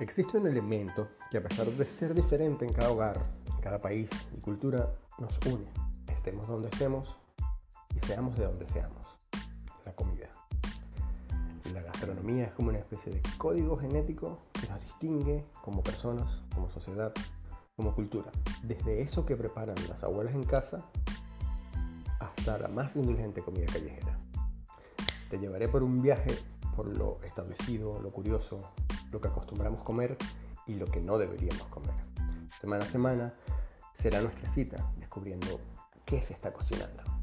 Existe un elemento que a pesar de ser diferente en cada hogar, en cada país y cultura, nos une, estemos donde estemos y seamos de donde seamos, la comida. La gastronomía es como una especie de código genético que nos distingue como personas, como sociedad, como cultura. Desde eso que preparan las abuelas en casa hasta la más indulgente comida callejera. Te llevaré por un viaje por lo establecido, lo curioso, lo que acostumbramos comer y lo que no deberíamos comer. Semana a semana será nuestra cita descubriendo qué se está cocinando.